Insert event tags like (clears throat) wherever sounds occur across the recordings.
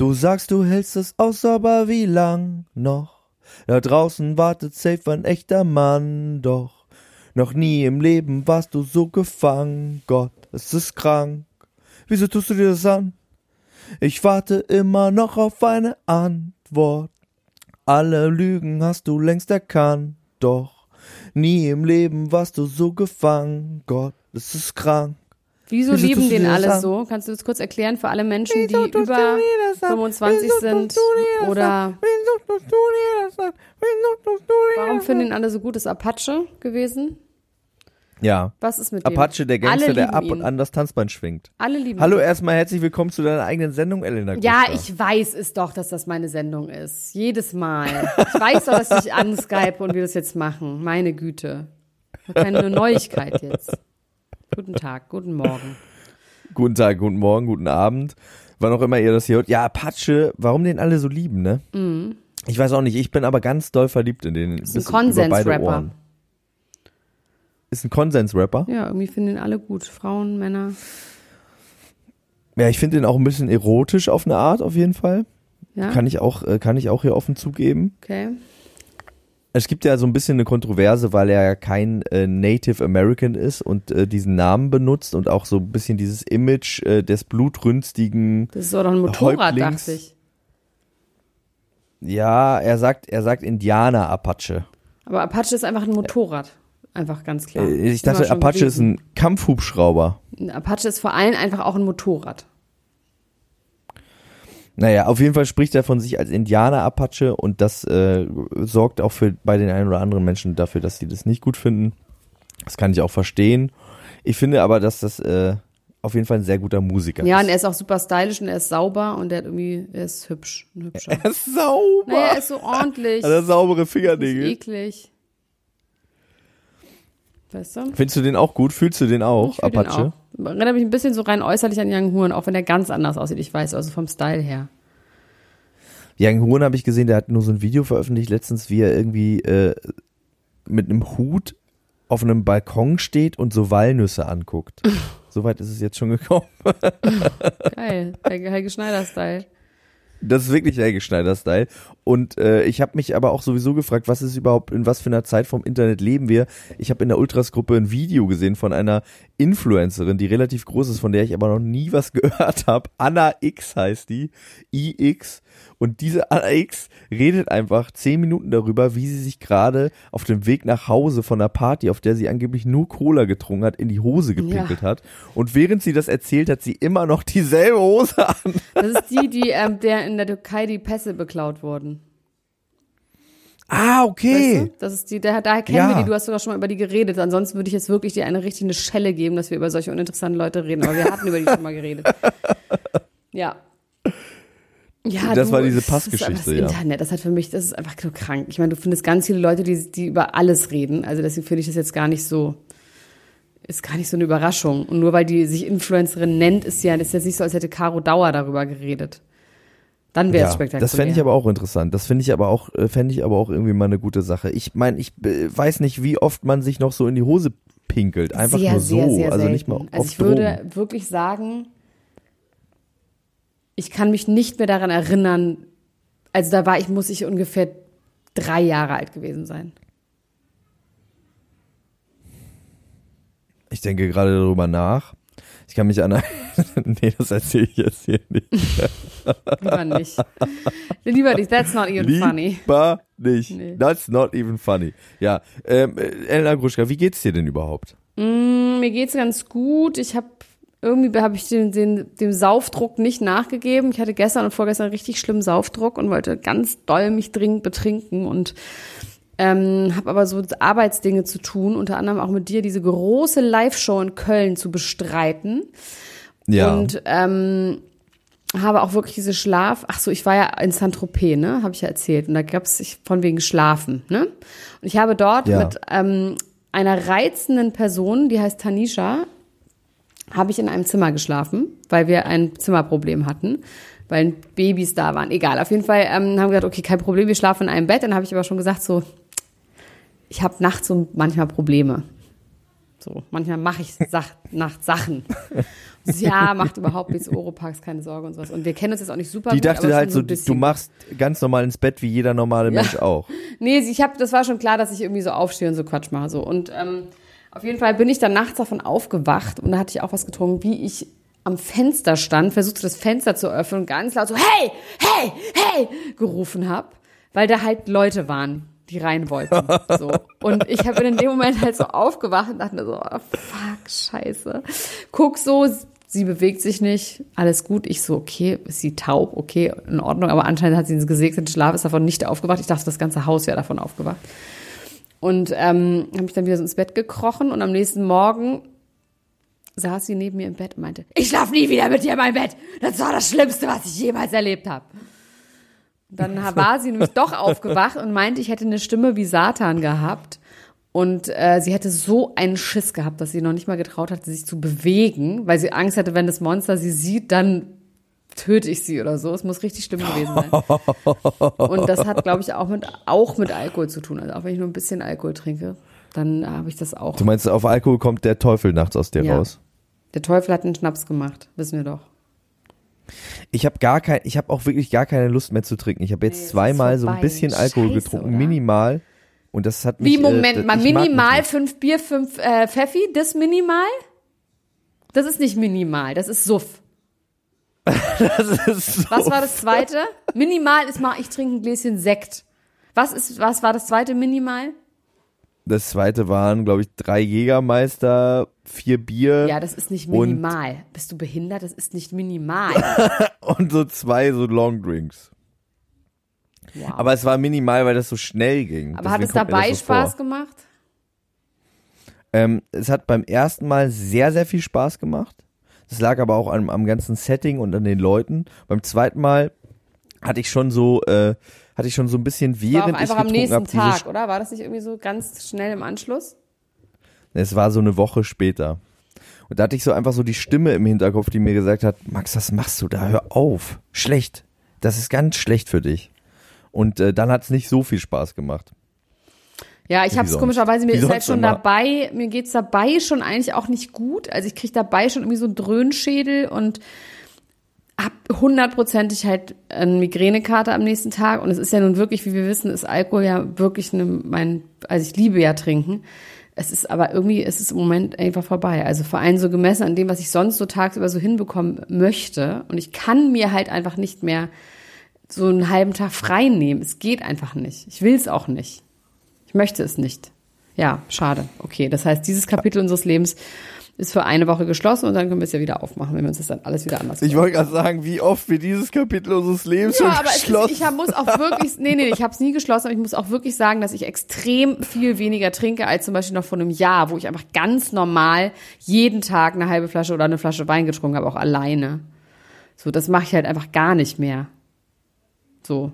Du sagst, du hältst es aus, aber wie lang noch? Da draußen wartet safe ein echter Mann, doch noch nie im Leben warst du so gefangen. Gott, es ist krank. Wieso tust du dir das an? Ich warte immer noch auf eine Antwort. Alle Lügen hast du längst erkannt, doch nie im Leben warst du so gefangen. Gott, es ist krank. Wieso, Wieso lieben den alle so? Kannst du das kurz erklären für alle Menschen, die über 25 sind oder Warum finden ihn alle so gut? Ist Apache gewesen? Ja. Was ist mit Apache, der Gangster, der ab und an das Tanzbein schwingt. Alle lieben Hallo, ihn. erstmal herzlich willkommen zu deiner eigenen Sendung, Elena. Gustav. Ja, ich weiß es doch, dass das meine Sendung ist. Jedes Mal. Ich weiß doch, dass ich anskype und wir das jetzt machen. Meine Güte. Keine Neuigkeit jetzt. Guten Tag, guten Morgen. Guten Tag, guten Morgen, guten Abend. Wann auch immer ihr das hier hört. Ja, Apache, warum den alle so lieben, ne? Mhm. Ich weiß auch nicht, ich bin aber ganz doll verliebt in den. Ist ein Konsens-Rapper. Ist ein Konsens-Rapper? Ja, irgendwie finden den alle gut. Frauen, Männer. Ja, ich finde den auch ein bisschen erotisch auf eine Art, auf jeden Fall. Ja. Kann ich auch, äh, kann ich auch hier offen zugeben. Okay. Es gibt ja so ein bisschen eine Kontroverse, weil er ja kein äh, Native American ist und äh, diesen Namen benutzt und auch so ein bisschen dieses Image äh, des blutrünstigen. Das ist doch ein Motorrad, Häuptlings. dachte ich. Ja, er sagt, er sagt Indianer Apache. Aber Apache ist einfach ein Motorrad. Einfach ganz klar. Äh, ich dachte, Apache gewesen. ist ein Kampfhubschrauber. Apache ist vor allem einfach auch ein Motorrad. Naja, auf jeden Fall spricht er von sich als Indianer-Apache und das äh, sorgt auch für bei den einen oder anderen Menschen dafür, dass sie das nicht gut finden. Das kann ich auch verstehen. Ich finde aber, dass das äh, auf jeden Fall ein sehr guter Musiker ja, ist. und er ist auch super stylisch und er ist sauber und er hat irgendwie, er ist hübsch. Ein (laughs) hübscher. Er ist sauber. Naja, er ist so ordentlich. Hat (laughs) er saubere Fingernägel. Ist eklig. Weißt du? Findest du den auch gut? Fühlst du den auch, Apache? Den auch erinnert mich ein bisschen so rein äußerlich an Young Huren, auch wenn der ganz anders aussieht, ich weiß, also vom Style her. Young Huren habe ich gesehen, der hat nur so ein Video veröffentlicht letztens, wie er irgendwie äh, mit einem Hut auf einem Balkon steht und so Walnüsse anguckt. (laughs) Soweit ist es jetzt schon gekommen. Geil, Helge Schneider-Style. Das ist wirklich Helge Schneider-Style. Und äh, ich habe mich aber auch sowieso gefragt, was ist überhaupt, in was für einer Zeit vom Internet leben wir? Ich habe in der Ultras-Gruppe ein Video gesehen von einer Influencerin, die relativ groß ist, von der ich aber noch nie was (laughs) gehört habe. Anna X heißt die. IX. Und diese Anna X redet einfach zehn Minuten darüber, wie sie sich gerade auf dem Weg nach Hause von einer Party, auf der sie angeblich nur Cola getrunken hat, in die Hose gepinkelt ja. hat. Und während sie das erzählt, hat sie immer noch dieselbe Hose an. Das ist die, die ähm, der in der Türkei die Pässe beklaut wurden. Ah, okay. Weißt du? Das ist die, daher, daher kennen ja. wir die, du hast sogar schon mal über die geredet. Ansonsten würde ich jetzt wirklich dir eine richtige Schelle geben, dass wir über solche uninteressanten Leute reden. Aber wir hatten über die schon mal geredet. (laughs) Ja. Ja, das du, war diese Passgeschichte, das, das ja. Internet, das hat für mich, das ist einfach nur krank. Ich meine, du findest ganz viele Leute, die, die über alles reden. Also deswegen finde ich das jetzt gar nicht so, ist gar nicht so eine Überraschung. Und nur weil die sich Influencerin nennt, ist ja, ist jetzt nicht so, als hätte Caro Dauer darüber geredet. Dann wäre es ja, spektakulär. Das fände ich aber auch interessant. Das finde ich aber auch, äh, fände ich aber auch irgendwie mal eine gute Sache. Ich meine, ich äh, weiß nicht, wie oft man sich noch so in die Hose pinkelt. Einfach sehr, nur so. Sehr, sehr also nicht mal Also ich würde Drogen. wirklich sagen, ich kann mich nicht mehr daran erinnern, also da war ich, muss ich ungefähr drei Jahre alt gewesen sein. Ich denke gerade darüber nach. Ich kann mich an (laughs) Nee, das erzähle ich jetzt hier nicht. (laughs) Lieber nicht. Lieber nicht, that's not even funny. Lieber nicht. Nee. That's not even funny. Ja, ähm, Elena Gruschka, wie geht's dir denn überhaupt? Mm, mir geht's ganz gut. Ich habe irgendwie habe ich den, den, dem Saufdruck nicht nachgegeben. Ich hatte gestern und vorgestern richtig schlimmen Saufdruck und wollte ganz doll mich dringend betrinken und ähm, habe aber so Arbeitsdinge zu tun, unter anderem auch mit dir diese große Live-Show in Köln zu bestreiten. Ja. Und ähm, habe auch wirklich diese Schlaf. Ach so, ich war ja in Saint-Tropez, ne? Habe ich ja erzählt. Und da gab es von wegen Schlafen, ne? Und ich habe dort Ja. mit ähm, einer reizenden Person, die heißt Tanisha, habe ich in einem Zimmer geschlafen, weil wir ein Zimmerproblem hatten, weil Babys da waren. Egal, auf jeden Fall ähm, haben wir gesagt, okay, kein Problem, wir schlafen in einem Bett. Dann habe ich aber schon gesagt, so, ich habe nachts so manchmal Probleme. So, manchmal mache ich Sach nachts Sachen. (laughs) Ja, macht überhaupt nichts, Oropax, keine Sorge und sowas. Und wir kennen uns jetzt auch nicht super Die gut. dachte halt so, du machst ganz normal ins Bett wie jeder normale Mensch auch. (laughs) Nee, ich hab, das war schon klar, dass ich irgendwie so aufstehe und so Quatsch mache. So. Und ähm, auf jeden Fall bin ich dann nachts davon aufgewacht und da hatte ich auch was getrunken, wie ich am Fenster stand, versuchte das Fenster zu öffnen und ganz laut so, hey, hey, hey, gerufen habe, weil da halt Leute waren, die rein wollten. So. Und ich habe in dem Moment halt so aufgewacht und dachte mir so, oh, fuck, scheiße. Guck so, sie bewegt sich nicht, alles gut. Ich so, okay, ist sie taub, okay, in Ordnung, aber anscheinend hat sie einen gesegneten Schlaf, ist davon nicht aufgewacht. Ich dachte, das ganze Haus wäre davon aufgewacht. Und ähm, habe mich dann wieder so ins Bett gekrochen und am nächsten Morgen saß sie neben mir im Bett und meinte, ich schlaf nie wieder mit dir in meinem Bett. Das war das Schlimmste, was ich jemals erlebt habe. Dann war sie nämlich doch aufgewacht und meinte, ich hätte eine Stimme wie Satan gehabt. Und äh, sie hätte so einen Schiss gehabt, dass sie noch nicht mal getraut hatte, sich zu bewegen, weil sie Angst hatte, wenn das Monster sie sieht, dann töte ich sie oder so. Es muss richtig schlimm gewesen sein. Und das hat, glaube ich, auch mit, auch mit Alkohol zu tun. Also auch wenn ich nur ein bisschen Alkohol trinke, dann habe ich das auch. Du meinst, auf Alkohol kommt der Teufel nachts aus dir Ja. raus? Der Teufel hat einen Schnaps gemacht, wissen wir doch. Ich habe gar kein, ich habe auch wirklich gar keine Lust mehr zu trinken. Ich habe jetzt Nee, zweimal so ein bisschen Alkohol Scheiße, getrunken, oder? minimal. Und das hat mich. Wie, Moment äh, mal, minimal fünf Bier, fünf äh, Pfeffi, das minimal? Das ist nicht minimal, das ist Suff. (laughs) Das ist so. Was war das zweite? Minimal ist mal, ich trinke ein Gläschen Sekt. Was ist, was war das zweite Minimal? Das zweite waren, glaube ich, drei Jägermeister, vier Bier Ja, das ist nicht minimal. Bist du behindert? Das ist nicht minimal. (laughs) und so zwei so Longdrinks. Wow. Aber es war minimal, weil das so schnell ging. Aber hat Deswegen es kommt mir dabei so Spaß vor. gemacht? Ähm, es hat beim ersten Mal sehr, sehr viel Spaß gemacht. Das lag aber auch am, am ganzen Setting und an den Leuten. Beim zweiten Mal hatte ich schon so, äh, hatte ich schon so ein bisschen War während auch ich einfach am getrunken nächsten hab, Tag, oder? War das nicht irgendwie so ganz schnell im Anschluss? Es war so eine Woche später. Und da hatte ich so einfach so die Stimme im Hinterkopf, die mir gesagt hat, Max, was machst du da? Hör auf. Schlecht. Das ist ganz schlecht für dich. Und äh, dann hat es nicht so viel Spaß gemacht. Ja, ich habe es komischerweise, mir ist halt schon immer. dabei, mir geht's dabei schon eigentlich auch nicht gut. Also ich krieg dabei schon irgendwie so einen Dröhnschädel und hab hundertprozentig halt eine Migränekarte am nächsten Tag. Und es ist ja nun wirklich, wie wir wissen, ist Alkohol ja wirklich eine, mein, also ich liebe ja trinken. Es ist aber irgendwie, es ist im Moment einfach vorbei. Also vor allem so gemessen an dem, was ich sonst so tagsüber so hinbekommen möchte. Und ich kann mir halt einfach nicht mehr so einen halben Tag frei nehmen. Es geht einfach nicht. Ich will es auch nicht. Ich möchte es nicht. Ja, schade. Okay, das heißt, dieses Kapitel unseres Lebens ist für eine Woche geschlossen und dann können wir es ja wieder aufmachen, wenn wir uns das dann alles wieder anders Ich wollte gerade sagen, wie oft wir dieses Kapitel unseres Lebens ja, schon aber es ist, geschlossen ich muss auch wirklich, nee, nee, ich habe es nie geschlossen, aber ich muss auch wirklich sagen, dass ich extrem viel weniger trinke als zum Beispiel noch vor einem Jahr, wo ich einfach ganz normal jeden Tag eine halbe Flasche oder eine Flasche Wein getrunken habe, auch alleine. So, das mache ich halt einfach gar nicht mehr. So,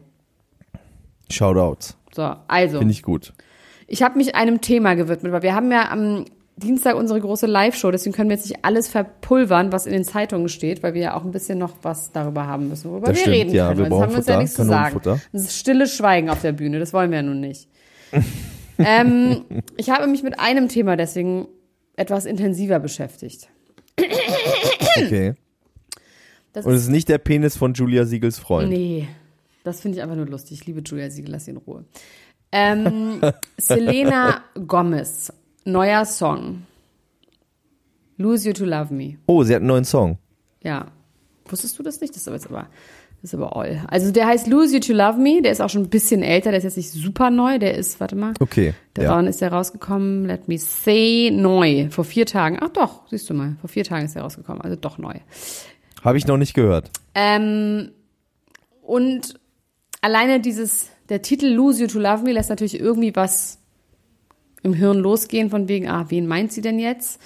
Shoutouts. so, also. Finde ich gut. Ich habe mich einem Thema gewidmet, weil wir haben ja am Dienstag unsere große Live-Show, deswegen können wir jetzt nicht alles verpulvern, was in den Zeitungen steht, weil wir ja auch ein bisschen noch was darüber haben müssen, worüber Das wir stimmt, reden ja, können. wir brauchen haben wir uns ja nichts zu sagen. Das ist stilles Schweigen auf der Bühne, das wollen wir ja nun nicht. (laughs) ähm, ich habe mich mit einem Thema deswegen etwas intensiver beschäftigt. Okay. Das Und es ist nicht der Penis von Julia Siegels Freund. Nee, das finde ich einfach nur lustig. Ich liebe Julia Siegel, lass sie in Ruhe. Ähm, (laughs) Selena Gomez, neuer Song. Lose You to Love Me. Oh, sie hat einen neuen Song. Ja. Wusstest du das nicht? Das ist aber jetzt aber, das ist aber all. Also der heißt Lose You to Love Me, der ist auch schon ein bisschen älter, der ist jetzt nicht super neu, der ist, warte mal. Okay. Der ja. wann ist der rausgekommen? Let me say neu. Vor vier Tagen. Ach doch, siehst du mal. Vor vier Tagen ist der rausgekommen. Also doch neu. Habe ich noch nicht gehört. Ähm, und alleine dieses, der Titel Lose You to Love Me lässt natürlich irgendwie was im Hirn losgehen von wegen, ah, wen meint sie denn jetzt?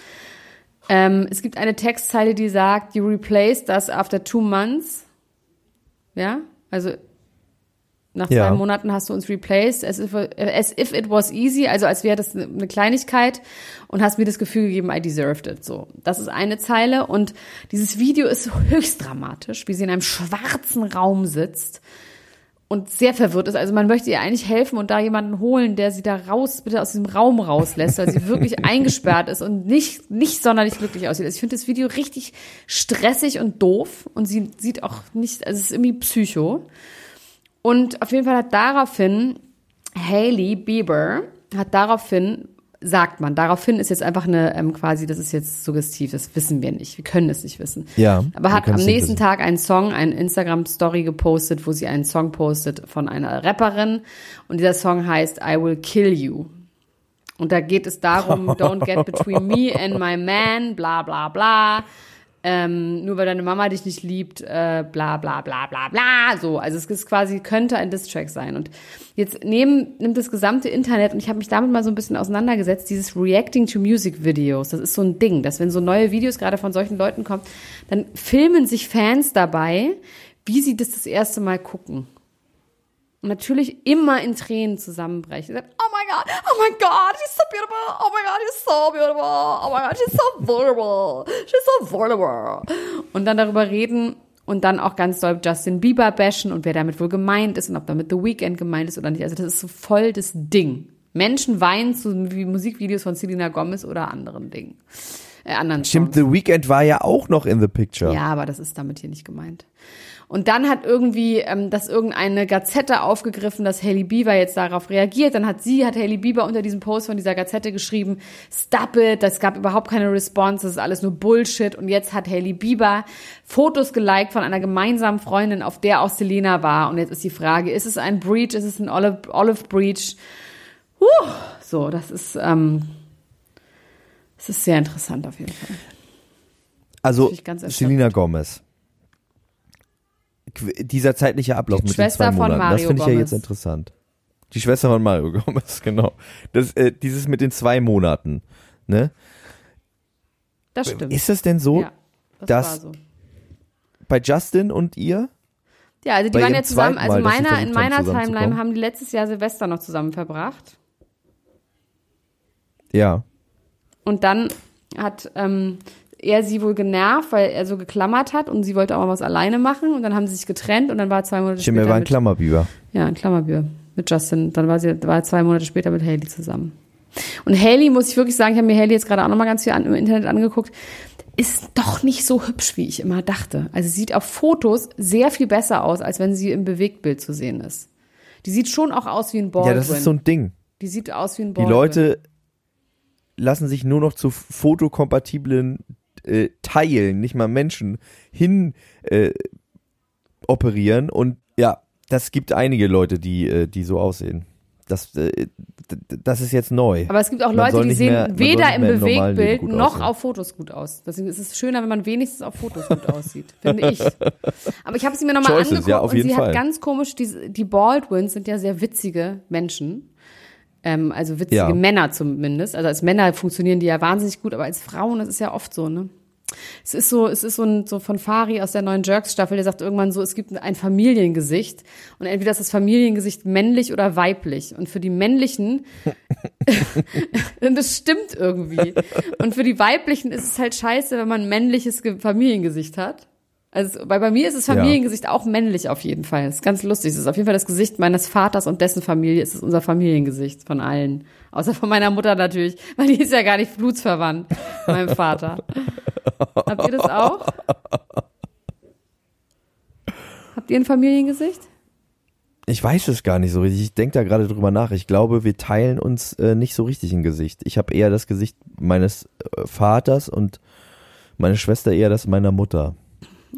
Ähm, es gibt eine Textzeile, die sagt, you replaced us after two months. Ja, also nach zwei Ja. Monaten hast du uns replaced, as if, as if it was easy, also als wäre das eine Kleinigkeit und hast mir das Gefühl gegeben, I deserved it. So, das ist eine Zeile und dieses Video ist (laughs) höchst dramatisch, wie sie in einem schwarzen Raum sitzt und sehr verwirrt ist. Also man möchte ihr eigentlich helfen und da jemanden holen, der sie da raus, bitte aus diesem Raum rauslässt, weil sie (laughs) wirklich eingesperrt ist und nicht, nicht sonderlich glücklich aussieht. Also ich finde das Video richtig stressig und doof und sie sieht auch nicht, also es ist irgendwie psycho. Und auf jeden Fall hat daraufhin Hailey Bieber hat daraufhin sagt man. Daraufhin ist jetzt einfach eine ähm, quasi, das ist jetzt suggestiv, das wissen wir nicht. Wir können es nicht wissen. Ja, Aber hat am nächsten. Tag einen Song, eine Instagram-Story gepostet, wo sie einen Song postet von einer Rapperin. Und dieser Song heißt I Will Kill You. Und da geht es darum, (laughs) don't get between me and my man, bla bla bla. Ähm, nur weil deine Mama dich nicht liebt, äh, bla bla bla bla bla. So, also es ist quasi, könnte ein Diss-Track sein. Und jetzt nehmen, nimmt das gesamte Internet, und ich habe mich damit mal so ein bisschen auseinandergesetzt, dieses Reacting to Music Videos, das ist so ein Ding, dass wenn so neue Videos gerade von solchen Leuten kommen, dann filmen sich Fans dabei, wie sie das das erste Mal gucken. Und natürlich immer in Tränen zusammenbrechen. Sagt, Oh my God, oh my God, she's so beautiful. Oh my God, she's so beautiful. Oh my God, she's so vulnerable. She's so vulnerable. Und dann darüber reden und dann auch ganz doll Justin Bieber bashen und wer damit wohl gemeint ist und ob damit The Weeknd gemeint ist oder nicht. Also das ist so voll das Ding. Menschen weinen zu wie Musikvideos von Selena Gomez oder anderen Dingen. Äh, anderen Stimmt, Songs. The Weeknd war ja auch noch in the picture. Ja, aber das ist damit hier nicht gemeint. Und dann hat irgendwie ähm, das irgendeine Gazette aufgegriffen, dass Hailey Bieber jetzt darauf reagiert. Dann hat sie, hat Hailey Bieber unter diesem Post von dieser Gazette geschrieben, stop it, das gab überhaupt keine Response, das ist alles nur Bullshit. Und jetzt hat Hailey Bieber Fotos geliked von einer gemeinsamen Freundin, auf der auch Selena war. Und jetzt ist die Frage, ist es ein Breach, ist es ein Olive, Olive Breach? Huh, so, das ist, ähm, das ist sehr interessant auf jeden Fall. Also. Selena Gomez. Dieser zeitliche Ablauf Die mit Schwester den zwei von Monaten, das Mario finde ich ja jetzt interessant. Die Schwester von Mario (laughs) Gomez, genau. Das, äh, dieses mit den zwei Monaten, ne? Das stimmt. Ist das denn so ja, das, dass- so. bei Justin und ihr? Ja, also die waren ja zusammen, also Mal, meiner, in meiner? Timeline haben die letztes Jahr Silvester noch zusammen verbracht. Ja. Und dann hat ähm, er sie wohl genervt, weil er so geklammert hat und sie wollte auch mal was alleine machen und dann haben sie sich getrennt und dann war zwei Monate Stimmt, später er war ein mit, Klammerbiber. ja, ein Klammerbür mit Justin. Dann war sie war er zwei Monate später mit Haley zusammen. Und Haley muss ich wirklich sagen, ich habe mir Haley jetzt gerade auch noch mal ganz viel an, im Internet angeguckt, ist doch nicht so hübsch, wie ich immer dachte. Also sie sieht auf Fotos sehr viel besser aus, als wenn sie im Bewegtbild zu sehen ist. Die sieht schon auch aus wie ein Baldwin. Ja, das ist so ein Ding. die sieht aus wie ein Die Baldwin. Leute lassen sich nur noch zu fotokompatiblen äh, Teilen, nicht mal Menschen, hin äh, operieren. Und ja, das gibt einige Leute, die, äh, die so aussehen. Das, äh, das ist jetzt neu. Aber es gibt auch Leute, die sehen mehr- weder im Bewegtbild noch aussehen. auf Fotos gut aus. Deswegen ist es schöner, wenn man wenigstens auf Fotos gut (laughs) aussieht, finde ich. Aber ich habe sie mir nochmal angeguckt ja, auf und sie Fall. hat ganz komisch, die, die Baldwins sind ja sehr witzige Menschen. Ähm, also witzige Ja. Männer zumindest. Also als Männer funktionieren die ja wahnsinnig gut, aber als Frauen, das ist ja oft so, ne? Es ist so, es ist so ein, so von Fari aus der neuen Jerks-Staffel, der sagt irgendwann so, es gibt ein Familiengesicht und entweder ist das Familiengesicht männlich oder weiblich. Und für die männlichen, (laughs) das stimmt irgendwie. Und für die weiblichen ist es halt scheiße, wenn man ein männliches Ge- Familiengesicht hat. Also, weil bei mir ist das Ja. Familiengesicht auch männlich auf jeden Fall. Das ist ganz lustig. Es ist auf jeden Fall das Gesicht meines Vaters und dessen Familie. Es ist unser Familiengesicht von allen. Außer von meiner Mutter natürlich, weil die ist ja gar nicht blutsverwandt, meinem Vater. (laughs) Habt ihr das auch? Habt ihr ein Familiengesicht? Ich weiß es gar nicht so richtig. Ich denke da gerade drüber nach. Ich glaube, wir teilen uns äh, nicht so richtig ein Gesicht. Ich habe eher das Gesicht meines äh, Vaters und meine Schwester eher das meiner Mutter.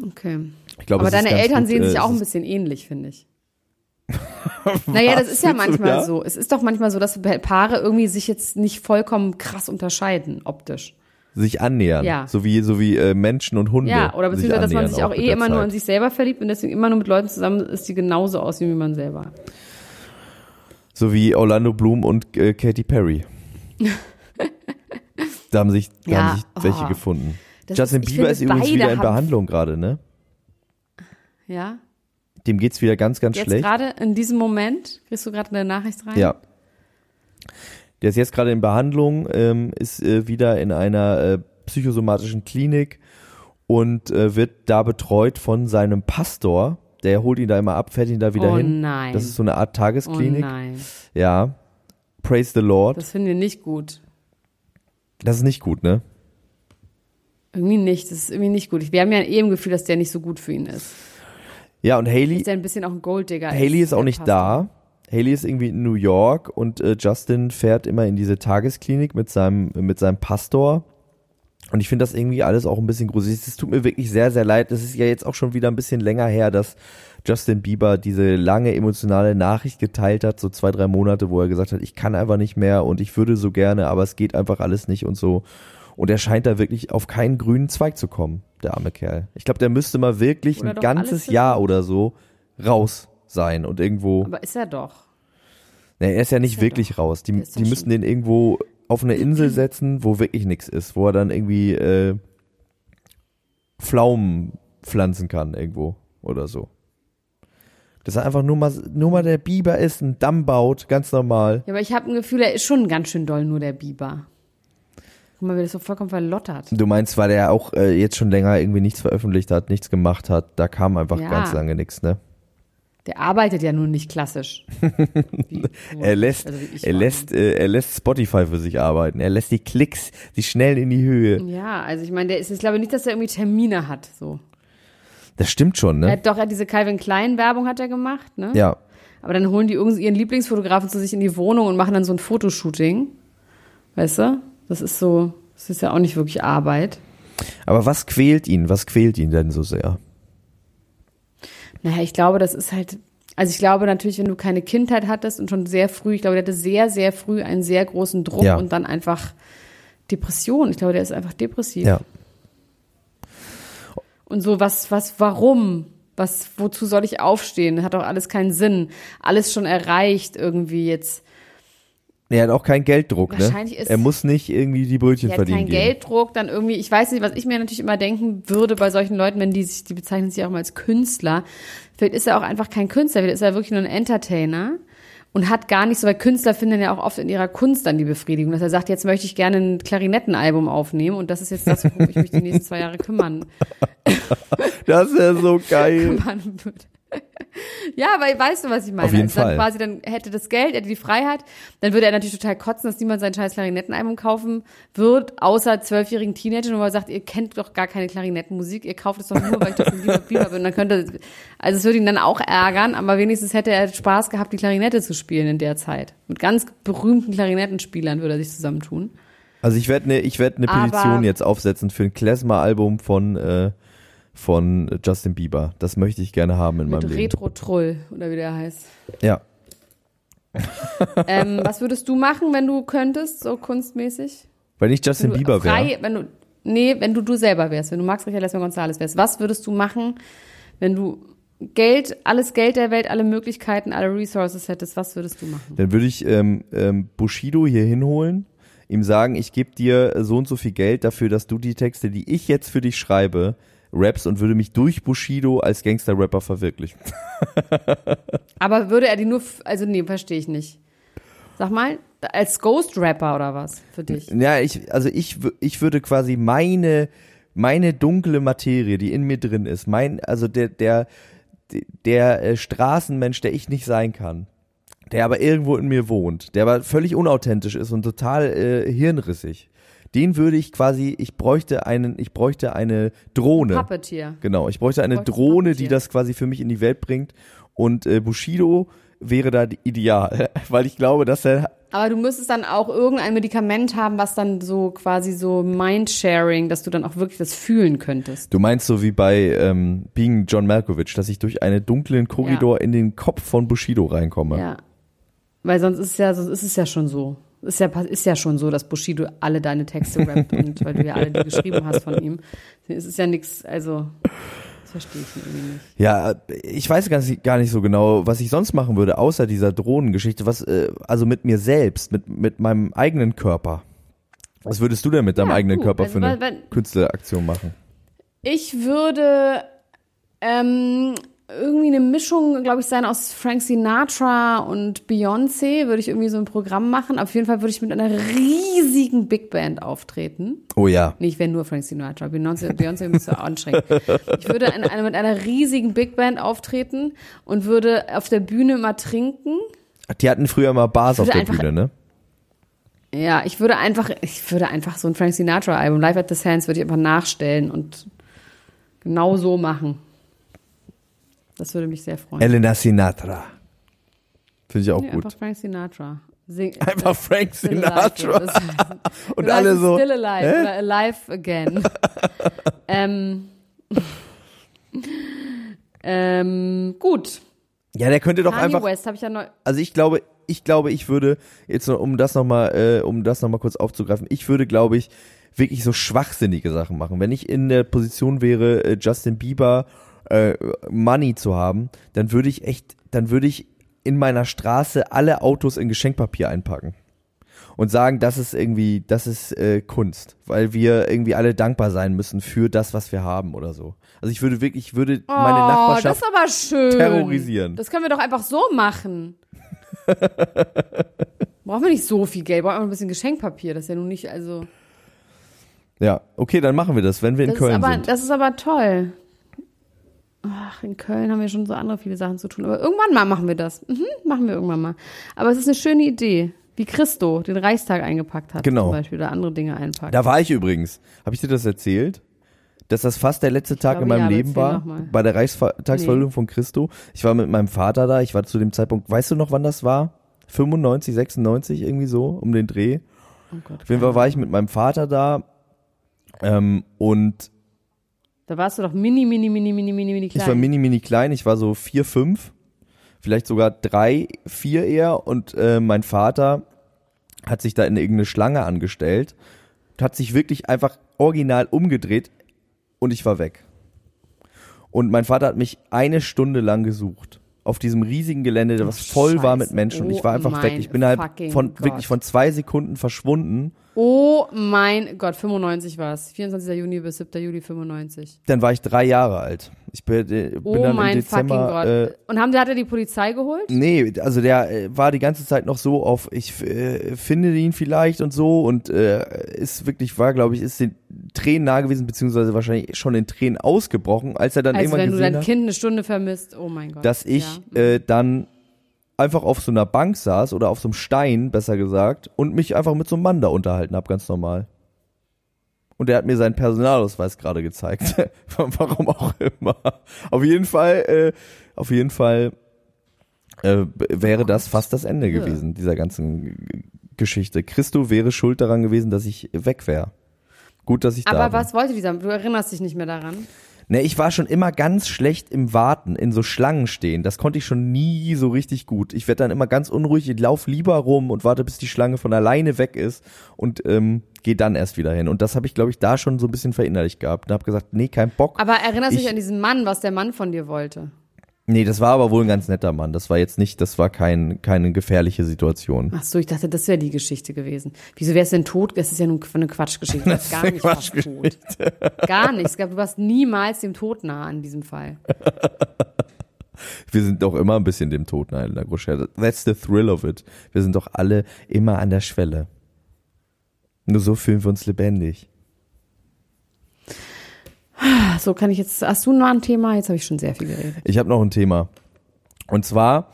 Okay. Ich glaube, Aber deine Eltern gut, sehen äh, sich auch ein bisschen ähnlich, finde ich. (laughs) naja, das ist ja Findest du, manchmal ja? so. Es ist doch manchmal so, dass Paare irgendwie sich jetzt nicht vollkommen krass unterscheiden, optisch. sich annähern. Ja. So wie, so wie äh, Menschen und Hunde. Ja, oder beziehungsweise, dass man sich auch mit eh immer nur Zeit. an sich selber verliebt und deswegen immer nur mit Leuten zusammen ist, die genauso aussehen wie man selber. So wie Orlando Bloom und äh, Katy Perry. (laughs) da haben sich, da Ja, haben sich welche oh. gefunden. Das Justin ist- Bieber ist übrigens wieder in Behandlung gerade, ne? Ja? Dem geht's wieder ganz, ganz Jetzt schlecht. gerade in diesem Moment, kriegst du gerade eine Nachricht rein? Ja. Der ist jetzt gerade in Behandlung, ähm, ist äh, wieder in einer äh, psychosomatischen Klinik und äh, wird da betreut von seinem Pastor. Der holt ihn da immer ab, fährt ihn da wieder oh hin. nein. Das ist so eine Art oh Tagesklinik. nein. ja. Praise the Lord. Das finden wir nicht gut. Das ist nicht gut, ne? Irgendwie nicht. Das ist irgendwie nicht gut. Wir haben ja eh im Gefühl, dass der nicht so gut für ihn ist. Ja, und Haley, Dass der ein bisschen auch ein Golddigger ist. Haley ist auch der nicht Pastor. da. Haley ist irgendwie in New York und äh, Justin fährt immer in diese Tagesklinik mit seinem, mit seinem Pastor. Und ich finde das irgendwie alles auch ein bisschen gruselig. Es tut mir wirklich sehr, sehr leid. Es ist ja jetzt auch schon wieder ein bisschen länger her, dass Justin Bieber diese lange emotionale Nachricht geteilt hat, so zwei, drei Monate, wo er gesagt hat, ich kann einfach nicht mehr und ich würde so gerne, aber es geht einfach alles nicht und so. Und er scheint da wirklich auf keinen grünen Zweig zu kommen, der arme Kerl. Ich glaube, der müsste mal wirklich Oder ein ganzes Jahr oder so raus sein und irgendwo. Aber ist er doch. Nee, er ist ja nicht Ist wirklich raus. Die, die schon- den irgendwo auf eine Insel (clears throat) setzen, wo wirklich nichts ist, wo er dann irgendwie äh, Pflaumen pflanzen kann irgendwo oder so. Dass er einfach nur mal, nur mal der Biber ist, einen Damm baut, ganz normal. Ja, aber ich habe ein Gefühl, er ist schon ganz schön doll, nur der Biber. Mal, wie das so vollkommen verlottert. Du meinst, weil er auch äh, jetzt schon länger irgendwie nichts veröffentlicht hat, nichts gemacht hat, da kam einfach Ja. ganz lange nichts, ne? Der arbeitet ja nun nicht klassisch. (laughs) Wie, Er lässt, also er lässt, äh, er lässt Spotify für sich arbeiten. Er lässt die Klicks, die schnell in die Höhe. Ja, also ich meine, der ist, ich glaube nicht, dass er irgendwie Termine hat, so. Das stimmt schon, Er ne? hat doch, er diese Calvin Klein Werbung hat er gemacht, ne? Ja. Aber dann holen die irgendwie ihren Lieblingsfotografen zu sich in die Wohnung und machen dann so ein Fotoshooting. Weißt du? Das ist so, das ist ja auch nicht wirklich Arbeit. Aber was quält ihn? Was quält ihn denn so sehr? Naja, ich glaube, das ist halt, also ich glaube natürlich, wenn du keine Kindheit hattest und schon sehr früh, ich glaube, der hatte sehr, sehr früh einen sehr großen Druck Ja. und dann einfach Depression. Ich glaube, der ist einfach depressiv. Ja. Und so, was, was, warum? Was, wozu soll ich aufstehen? Hat doch alles keinen Sinn. Alles schon erreicht irgendwie jetzt. Er hat auch keinen Gelddruck, ne? Wahrscheinlich ist- Er muss nicht irgendwie die Brötchen Er hat verdienen keinen gehen. Gelddruck, dann irgendwie, ich weiß nicht, was ich mir natürlich immer denken würde bei solchen Leuten, wenn die sich, die bezeichnen sich auch mal als Künstler. Vielleicht ist er auch einfach kein Künstler, vielleicht ist er wirklich nur ein Entertainer und hat gar nicht so, weil Künstler finden ja auch oft in ihrer Kunst dann die Befriedigung, dass er sagt, jetzt möchte ich gerne ein Klarinettenalbum aufnehmen und das ist jetzt das, worum ich mich die nächsten zwei Jahre kümmern, (laughs) Das ist ja so (laughs) geil. (laughs) Ja, aber weißt du, was ich meine? Auf jeden also dann Fall. quasi, dann hätte das Geld, hätte die Freiheit, dann würde er natürlich total kotzen, dass niemand sein scheiß Klarinettenalbum kaufen wird, außer zwölfjährigen Teenagern, wo er sagt, ihr kennt doch gar keine Klarinettenmusik, ihr kauft es doch nur, weil ich doch ein lieber Biber bin. Dann könnte, also es würde ihn dann auch ärgern, aber wenigstens hätte er Spaß gehabt, die Klarinette zu spielen in der Zeit. Mit ganz berühmten Klarinettenspielern würde er sich zusammentun. Also ich werde eine ich werd ne Aber- Petition jetzt aufsetzen für ein Klezmer-Album von, äh, von Justin Bieber. Das möchte ich gerne haben in Mit meinem Leben. Retro-Troll, oder wie der heißt. Ja. (laughs) ähm, was würdest du machen, wenn du könntest, so kunstmäßig? Weil ich Justin Wenn Bieber wäre. wenn du, nee, wenn du du selber wärst, wenn du Max Richard Lessmann Gonzales wärst, was würdest du machen, wenn du Geld, alles Geld der Welt, alle Möglichkeiten, alle Resources hättest, was würdest du machen? Dann würde ich ähm, ähm, Bushido hier hinholen, ihm sagen, ich gebe dir so und so viel Geld dafür, dass du die Texte, die ich jetzt für dich schreibe, raps und würde mich durch Bushido als Gangster-Rapper verwirklichen. (laughs) Aber würde er die nur, also nee, verstehe ich nicht. Sag mal, als Ghost-Rapper oder was für dich? Ja, ich, also ich, ich würde quasi meine, meine dunkle Materie, die in mir drin ist, mein, also der, der, der äh, Straßenmensch, der ich nicht sein kann, der aber irgendwo in mir wohnt, der aber völlig unauthentisch ist und total äh, hirnrissig, den würde ich quasi, ich bräuchte einen, ich bräuchte eine Drohne. Puppeteer. Genau, ich bräuchte eine Bräuchtest Drohne, Puppetier. die das quasi für mich in die Welt bringt. Und äh, Bushido wäre da ideal, (laughs) weil ich glaube, dass er Aber du müsstest dann auch irgendein Medikament haben, was dann so quasi so Mindsharing, dass du dann auch wirklich das fühlen könntest. Du meinst so wie bei ähm, Being John Malkovich, dass ich durch einen dunklen Korridor in den Kopf von Bushido reinkomme. Ja. Weil sonst ist es ja, sonst ist es ja schon so. Ist ja, ist ja schon so, dass Bushido alle deine Texte rappt und (laughs) weil du ja alle die geschrieben hast von ihm. Es ist ja nichts, also, das verstehe ich irgendwie nicht. Ja, ich weiß gar nicht, gar nicht so genau, was ich sonst machen würde, außer dieser Drohnengeschichte, was, äh, also mit mir selbst, mit, mit meinem eigenen Körper. Was würdest du denn mit deinem Ja, eigenen du, Körper also für eine Künstleraktion machen? Ich würde ähm, irgendwie eine Mischung, glaube ich, sein aus Frank Sinatra und Beyoncé. Würde ich irgendwie so ein Programm machen. Auf jeden Fall würde ich mit einer riesigen Big Band auftreten. Oh ja. Ich wäre nur Frank Sinatra. Beyoncé, Beyoncé müsste anstrengend. Ich würde in einer, mit einer riesigen Big Band auftreten und würde auf der Bühne immer trinken. Die hatten früher mal Bars auf der einfach- Bühne, ne? Ja, ich würde einfach, ich würde einfach so ein Frank Sinatra Album, Live at the Sands, würde ich einfach nachstellen und genau so machen. Das würde mich sehr freuen. Elena Sinatra. Finde ich auch Nee, gut. Einfach Frank Sinatra. Sing, (laughs) Einfach Frank Sinatra. das heißt- (laughs) Und alle so. Still Alive hä? oder Alive Again. (laughs) ähm, ähm, gut. Ja, der könnte doch Kanye einfach. West habe ich ja neu. Also ich glaube, ich glaube, ich würde jetzt noch, um das noch mal, äh, um das noch mal kurz aufzugreifen, ich würde, glaube ich, wirklich so schwachsinnige Sachen machen. Wenn ich in der Position wäre, äh, Justin Bieber äh, Money zu haben, dann würde ich echt, dann würde ich in meiner Straße alle Autos in Geschenkpapier einpacken und sagen, das ist irgendwie, das ist äh, Kunst, weil wir irgendwie alle dankbar sein müssen für das, was wir haben oder so. Also ich würde wirklich, ich würde meine oh, das Nachbarschaft ist aber schön. terrorisieren. Das können wir doch einfach so machen. (laughs) Brauchen wir nicht so viel Geld, brauchen wir ein bisschen Geschenkpapier. Das ist ja nun nicht, also. Ja, okay, dann machen wir das, wenn wir in Das Köln ist aber, sind. Das ist aber toll. Ach, in Köln haben wir schon so andere viele Sachen zu tun. Aber irgendwann mal machen wir das. Mhm, machen wir irgendwann mal. Aber es ist eine schöne Idee. Wie Christo den Reichstag eingepackt hat. Genau. Zum Beispiel. Oder andere Dinge einpackt. Da war ich übrigens. Habe ich dir das erzählt? Dass das fast der letzte Tag glaube, in meinem ja, Leben war, bei der Reichstagsverleihung von Christo. Ich war mit meinem Vater da, ich war zu dem Zeitpunkt, weißt du noch, wann das war? 95, 96, irgendwie so, um den Dreh. oh Gott, Auf jeden Fall war ich mit meinem Vater da ähm, und Da warst du doch mini, mini, mini, mini, mini, mini klein. ich war mini, mini klein, ich war so vier, fünf, vielleicht sogar drei, vier eher und äh, mein Vater hat sich da in irgendeine Schlange angestellt, hat sich wirklich einfach original umgedreht und ich war weg. Und mein Vater hat mich eine Stunde lang gesucht. Auf diesem riesigen Gelände, was voll war mit Scheiße. Menschen. Und ich Oh war einfach weg. mein Ich bin halt von, Gott. wirklich von zwei Sekunden verschwunden. Oh mein Gott, 95 war es. 24. Juni bis 7. Juli 95. Dann war ich drei Jahre alt. Ich bin, äh, bin Oh dann mein im Dezember, fucking Gott. Äh, Und haben, hat er die Polizei geholt? Nee, also der äh, war die ganze Zeit noch so auf, ich äh, finde ihn vielleicht und so und äh, ist wirklich, war glaube ich, ist den Tränen nahe gewesen, beziehungsweise wahrscheinlich schon in Tränen ausgebrochen, als er dann Also irgendwann wenn du gesehen dein hat, Kind eine Stunde vermisst, oh mein Gott. dass ich Ja. äh, dann einfach auf so einer Bank saß oder auf so einem Stein, besser gesagt, und mich einfach mit so einem Mann da unterhalten habe, ganz normal. Und er hat mir seinen Personalausweis gerade gezeigt. (laughs) Warum auch immer. Auf jeden Fall, äh, auf jeden Fall äh, wäre das fast das Ende gewesen, dieser ganzen Geschichte. Christo wäre schuld daran gewesen, dass ich weg wäre. Gut, dass ich da Aber bin. was wollte dieser? Du erinnerst dich nicht mehr daran. Ne, ich war schon immer ganz schlecht im Warten, in so Schlangen stehen. Das konnte ich schon nie so richtig gut. Ich werde dann immer ganz unruhig, ich lauf lieber rum und warte, bis die Schlange von alleine weg ist und ähm, gehe dann erst wieder hin. Und das habe ich, glaube ich, da schon so ein bisschen verinnerlicht gehabt. Und habe gesagt, nee, kein Bock. Aber erinnerst du Ich- dich an diesen Mann, was der Mann von dir wollte? Nee, das war aber wohl ein ganz netter Mann. Das war jetzt nicht, das war kein, keine gefährliche Situation. Ach so, ich dachte, das wäre die Geschichte gewesen. Wieso wär's denn tot? Das ist ja nun eine Quatschgeschichte. Das ist gar nicht was tot. Gar nichts. Du warst niemals dem Tod nah in diesem Fall. Wir sind doch immer ein bisschen dem Tod nahe, Elena Groschel. That's the thrill of it. Wir sind doch alle immer an der Schwelle. Nur so fühlen wir uns lebendig. So kann ich jetzt. Hast du noch ein Thema? Jetzt habe ich schon sehr viel geredet. Ich habe noch ein Thema. Und zwar,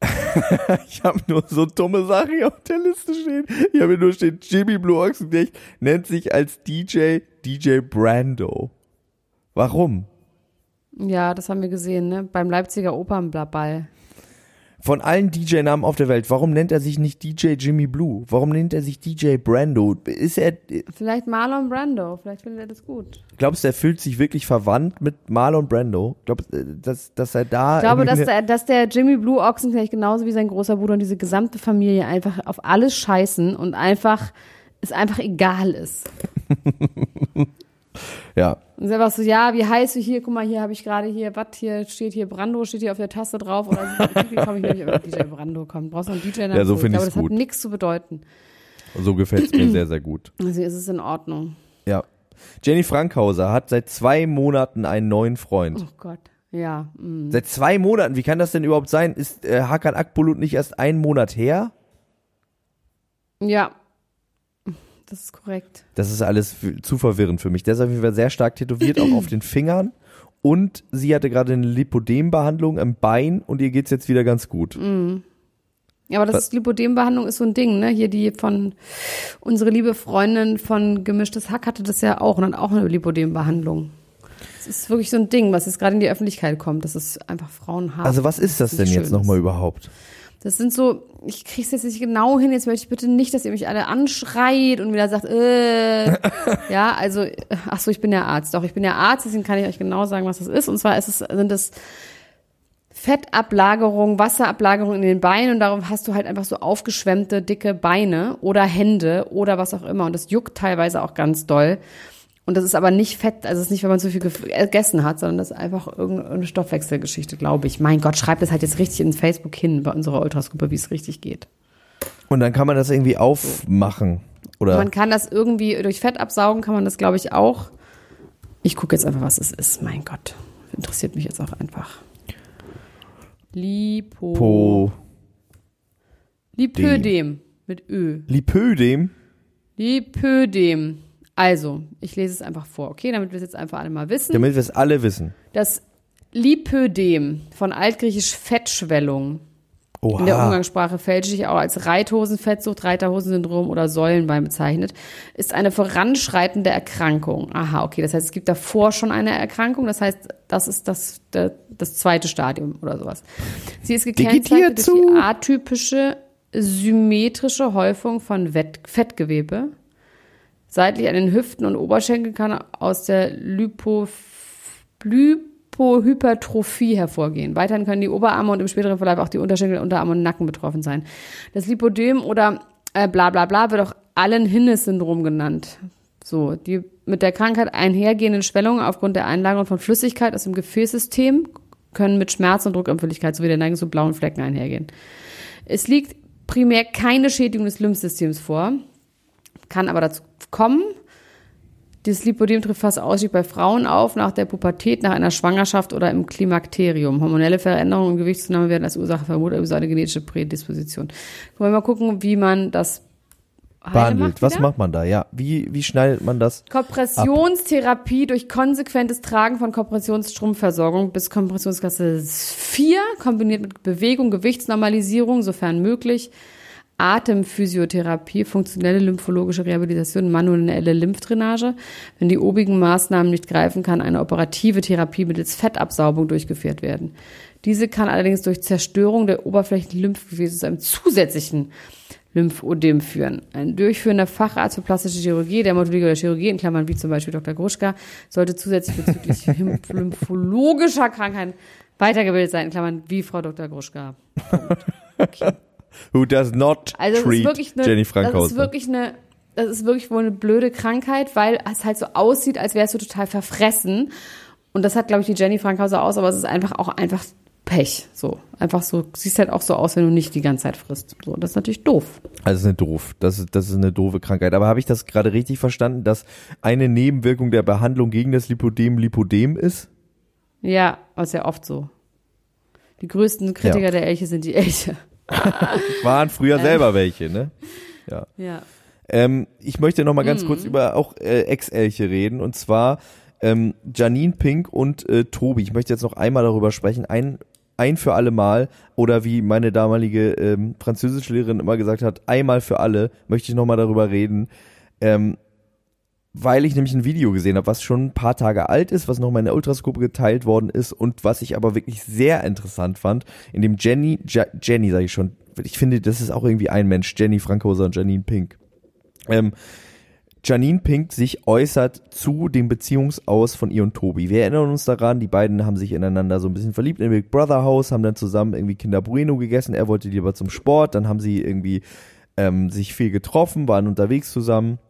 (laughs) ich habe nur so dumme Sachen auf der Liste stehen. Ich habe hier nur stehen, Jimmy Blue Ochsenknecht nennt sich als DJ DJ Brando. Warum? Ja, das haben wir gesehen, ne? Beim Leipziger Opernball. Von allen DJ-Namen auf der Welt, warum nennt er sich nicht DJ Jimmy Blue? Warum nennt er sich DJ Brando? Ist er, Vielleicht Marlon Brando, vielleicht findet er das gut. glaubst du, er fühlt sich wirklich verwandt mit Marlon Brando? Glaubst du, dass, dass er da. Ich glaube, dass der, dass der Jimmy Blue Ochsenknecht genauso wie sein großer Bruder und diese gesamte Familie einfach auf alles scheißen und einfach es einfach egal ist. (laughs) ja, Und es einfach so, ja, wie heißt du hier? Guck mal, hier habe ich gerade hier, was hier steht hier, Brando steht hier auf der Taste drauf oder so. komme ich nämlich, aber DJ Brando kommt. Brauchst du einen DJ? Ja, so Ich find glaube, ich's das gut. hat nichts zu bedeuten. so gefällt es mir sehr, sehr gut. (clears throat) Also ist es in Ordnung. Ja. Jenny Frankhauser hat seit zwei Monaten einen neuen Freund. Oh Gott. Ja. mm. Seit zwei Monaten, wie kann das denn überhaupt sein? Ist äh, Hakan Akbulut nicht erst einen Monat her? Ja. Das ist korrekt. Das ist alles zu verwirrend für mich. Der ist auf jeden Fall sehr stark tätowiert, auch auf den Fingern. Und sie hatte gerade eine Lipodembehandlung am Bein und ihr geht's jetzt wieder ganz gut. Ja, aber das Was- ist Lipodembehandlung ist so ein Ding, ne? Hier die von unsere liebe Freundin von Gemischtes Hack hatte das ja auch und hat auch eine Lipodembehandlung. Das ist wirklich so ein Ding, was jetzt gerade in die Öffentlichkeit kommt, dass es einfach Frauen haben. Also was ist das denn nicht jetzt nochmal überhaupt? Das sind so, ich krieg's jetzt nicht genau hin, jetzt möchte ich bitte nicht, dass ihr mich alle anschreit und wieder sagt, äh. (laughs) ja, also, ach so, ich bin ja Arzt. Doch, ich bin ja Arzt, deswegen kann ich euch genau sagen, was das ist. Und zwar ist es, sind es Fettablagerung, Wasserablagerung in den Beinen und darum hast du halt einfach so aufgeschwemmte, dicke Beine oder Hände oder was auch immer. Und das juckt teilweise auch ganz doll. Und das ist aber nicht Fett, also es ist nicht, wenn man zu viel gef- gegessen hat, sondern das ist einfach irgendeine Stoffwechselgeschichte, glaube ich. Mein Gott, schreibt es halt jetzt richtig in Facebook hin bei unserer Ultrasgruppe, wie es richtig geht. Und dann kann man das irgendwie aufmachen. Oder Man kann das irgendwie durch Fett absaugen, kann man das, glaube ich, auch. Ich gucke jetzt einfach, was es ist. Mein Gott, interessiert mich jetzt auch einfach. Lipo. Po Lipödem mit Ö. Lipödem. Lipödem. Also, ich lese es einfach vor, okay, damit wir es jetzt einfach alle mal wissen. Damit wir es alle wissen. Das Lipödem von altgriechisch Fettschwellung in der Oha. Umgangssprache fälschlich auch als Reithosenfettsucht, Reiterhosensyndrom oder Säulenbein bezeichnet, ist eine voranschreitende Erkrankung. Aha, okay, das heißt, es gibt davor schon eine Erkrankung, das heißt, das ist das, der, das zweite Stadium oder sowas. Sie ist gekennzeichnet durch die atypische symmetrische Häufung von Fettgewebe. Seitlich an den Hüften und Oberschenkeln kann aus der Lipo Lipohypertrophie hervorgehen. Weiterhin können die Oberarme und im späteren Verlauf auch die Unterschenkel, Unterarme und Nacken betroffen sein. Das Lipodem oder äh, bla bla bla wird auch Allen-Hinnes-Syndrom genannt. So, die mit der Krankheit einhergehenden Schwellungen aufgrund der Einlagerung von Flüssigkeit aus dem Gefäßsystem können mit Schmerz und Druckempfindlichkeit sowie der Neigung zu blauen Flecken einhergehen. Es liegt primär keine Schädigung des Lymphsystems vor, kann aber dazu kommen. Dieses Lipodem trifft fast ausschließlich bei Frauen auf, nach der Pubertät, nach einer Schwangerschaft oder im Klimakterium. Hormonelle Veränderungen und Gewichtszunahme werden als Ursache vermutet, über eine genetische Prädisposition. Wollen wir mal gucken, wie man das Behandelt. Was macht man da? Ja. Wie, wie schneidet man das? Kompressionstherapie durch konsequentes Tragen von Kompressionsstromversorgung bis Kompressionsklasse 4, kombiniert mit Bewegung, Gewichtsnormalisierung, sofern möglich. Atemphysiotherapie, funktionelle lymphologische Rehabilitation, manuelle Lymphdrainage. Wenn die obigen Maßnahmen nicht greifen, kann eine operative Therapie mittels Fettabsaubung durchgeführt werden. Diese kann allerdings durch Zerstörung der oberflächlichen Lymphgefäße zu einem zusätzlichen Lymphödem führen. Ein durchführender Facharzt für plastische Chirurgie, Dermatologie oder Chirurgie, in Klammern wie zum Beispiel Dr. Gruschka, sollte zusätzlich bezüglich (laughs) lymphologischer Krankheiten weitergebildet sein, in Klammern wie Frau Dr. Gruschka. (laughs) Who does not Also das ist treat wirklich eine, Jenny das ist Frankhauser? wirklich eine, das ist wirklich wohl eine blöde Krankheit, weil es halt so aussieht, als wärst du total verfressen. Und das hat, glaube ich, die Jenny Frankhauser aus, aber es ist einfach auch einfach Pech. So. Einfach so, siehst halt auch so aus, wenn du nicht die ganze Zeit frisst. So, das ist natürlich doof. Also ist eine doof. Das ist, das ist eine doofe Krankheit. Aber habe ich das gerade richtig verstanden, dass eine Nebenwirkung der Behandlung gegen das Lipodem Lipodem ist? Ja, ist ja oft so. Die größten Kritiker Ja. der Elche sind die Elche. (laughs) Waren früher selber welche, ne? Ja. Ähm, ich möchte noch mal ganz kurz über auch äh, Ex-Elche reden und zwar ähm, Janine Pink und äh, Tobi. Ich möchte jetzt noch einmal darüber sprechen. Ein, ein für alle Mal oder wie meine damalige ähm, Französischlehrerin immer gesagt hat, einmal für alle möchte ich noch mal darüber reden. Ähm, weil ich nämlich ein Video gesehen habe, was schon ein paar Tage alt ist, was nochmal in der Ultrasgruppe geteilt worden ist und was ich aber wirklich sehr interessant fand, in dem Jenny, Je Jenny sage ich schon, ich finde, das ist auch irgendwie ein Mensch, Jenny Frankhoser und Janine Pink. Ähm, Janine Pink sich äußert zu dem Beziehungsaus von ihr und Tobi. Wir erinnern uns daran, die beiden haben sich ineinander so ein bisschen verliebt im Big Brother Haus, haben dann zusammen irgendwie Kinder Bueno gegessen, er wollte lieber zum Sport, dann haben sie irgendwie ähm, sich viel getroffen, waren unterwegs zusammen